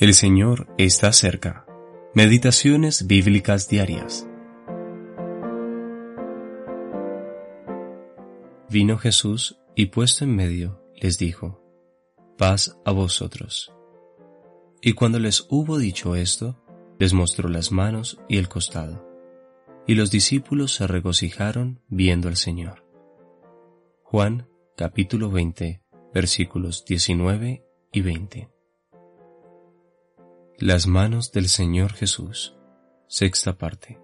El Señor está cerca. Meditaciones bíblicas diarias. Vino Jesús y puesto en medio les dijo, paz a vosotros. Y cuando les hubo dicho esto, les mostró las manos y el costado. Y los discípulos se regocijaron viendo al Señor. Juan capítulo 20 versículos 19 y 20. Las manos del Señor Jesús. Sexta parte.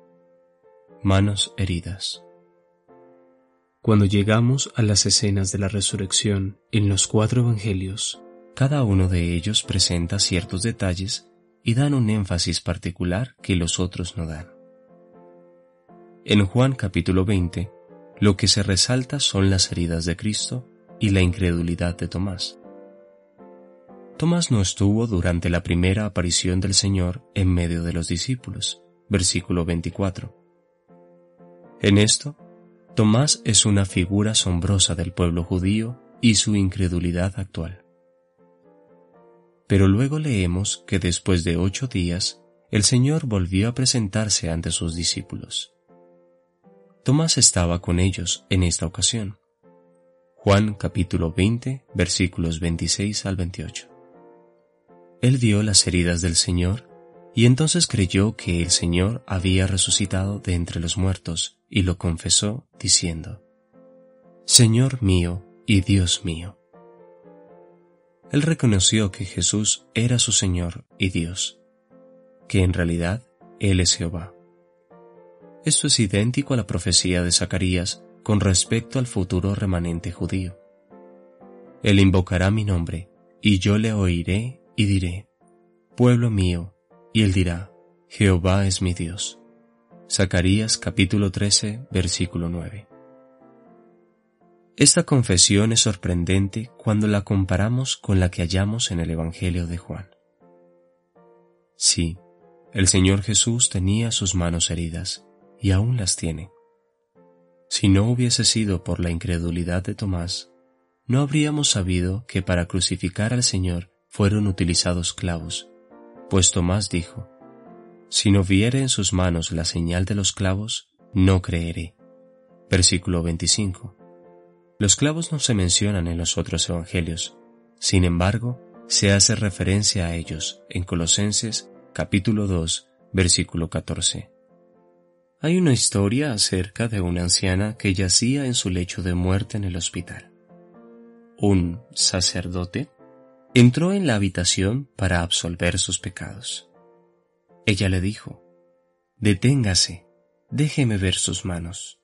Manos heridas. Cuando llegamos a las escenas de la resurrección en los cuatro evangelios, cada uno de ellos presenta ciertos detalles y dan un énfasis particular que los otros no dan. En Juan capítulo 20, lo que se resalta son las heridas de Cristo y la incredulidad de Tomás. Tomás no estuvo durante la primera aparición del Señor en medio de los discípulos. Versículo 24. En esto, Tomás es una figura asombrosa del pueblo judío y su incredulidad actual. Pero luego leemos que después de ocho días, el Señor volvió a presentarse ante sus discípulos. Tomás estaba con ellos en esta ocasión. Juan capítulo 20 versículos 26 al 28. Él vio las heridas del Señor y entonces creyó que el Señor había resucitado de entre los muertos y lo confesó diciendo, Señor mío y Dios mío. Él reconoció que Jesús era su Señor y Dios, que en realidad Él es Jehová. Esto es idéntico a la profecía de Zacarías con respecto al futuro remanente judío. Él invocará mi nombre, y yo le oiré y diré, Pueblo mío, y él dirá, Jehová es mi Dios. Zacarías capítulo 13, versículo 9. Esta confesión es sorprendente cuando la comparamos con la que hallamos en el Evangelio de Juan. Sí, el Señor Jesús tenía sus manos heridas, y aún las tiene. Si no hubiese sido por la incredulidad de Tomás, no habríamos sabido que para crucificar al Señor fueron utilizados clavos, pues Tomás dijo, Si no viere en sus manos la señal de los clavos, no creeré. Versículo 25. Los clavos no se mencionan en los otros evangelios, sin embargo, se hace referencia a ellos en Colosenses capítulo 2, versículo 14. Hay una historia acerca de una anciana que yacía en su lecho de muerte en el hospital. Un sacerdote entró en la habitación para absolver sus pecados. Ella le dijo, Deténgase, déjeme ver sus manos.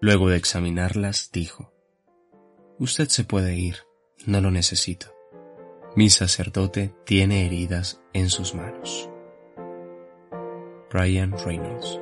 Luego de examinarlas, dijo, Usted se puede ir, no lo necesito. Mi sacerdote tiene heridas en sus manos. Ryan Reynolds